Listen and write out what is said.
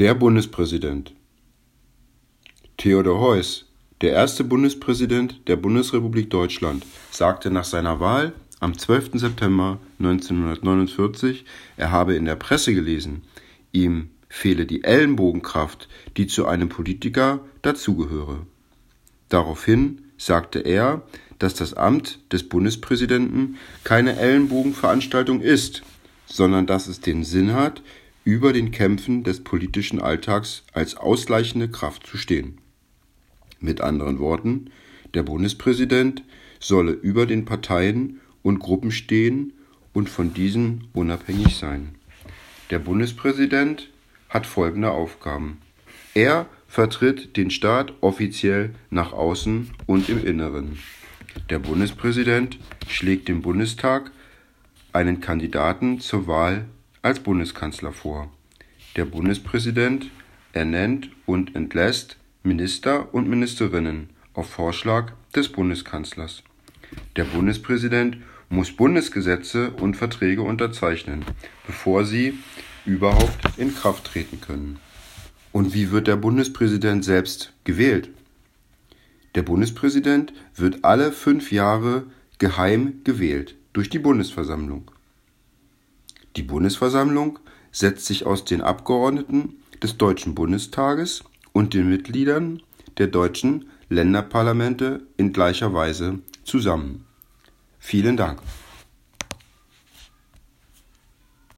Der Bundespräsident Theodor Heuss, der erste Bundespräsident der Bundesrepublik Deutschland, sagte nach seiner Wahl am 12. September 1949, er habe in der Presse gelesen, ihm fehle die Ellenbogenkraft, die zu einem Politiker dazugehöre. Daraufhin sagte er, dass das Amt des Bundespräsidenten keine Ellenbogenveranstaltung ist, sondern dass es den Sinn hat, über den Kämpfen des politischen Alltags als ausgleichende Kraft zu stehen. Mit anderen Worten, der Bundespräsident solle über den Parteien und Gruppen stehen und von diesen unabhängig sein. Der Bundespräsident hat folgende Aufgaben. Er vertritt den Staat offiziell nach außen und im Inneren. Der Bundespräsident schlägt dem Bundestag einen Kandidaten zur Wahl als Bundeskanzler vor. Der Bundespräsident ernennt und entlässt Minister und Ministerinnen auf Vorschlag des Bundeskanzlers. Der Bundespräsident muss Bundesgesetze und Verträge unterzeichnen, bevor sie überhaupt in Kraft treten können. Und wie wird der Bundespräsident selbst gewählt? Der Bundespräsident wird alle fünf Jahre geheim gewählt durch die Bundesversammlung. Bundesversammlung setzt sich aus den Abgeordneten des Deutschen Bundestages und den Mitgliedern der deutschen Länderparlamente in gleicher Weise zusammen. Vielen Dank.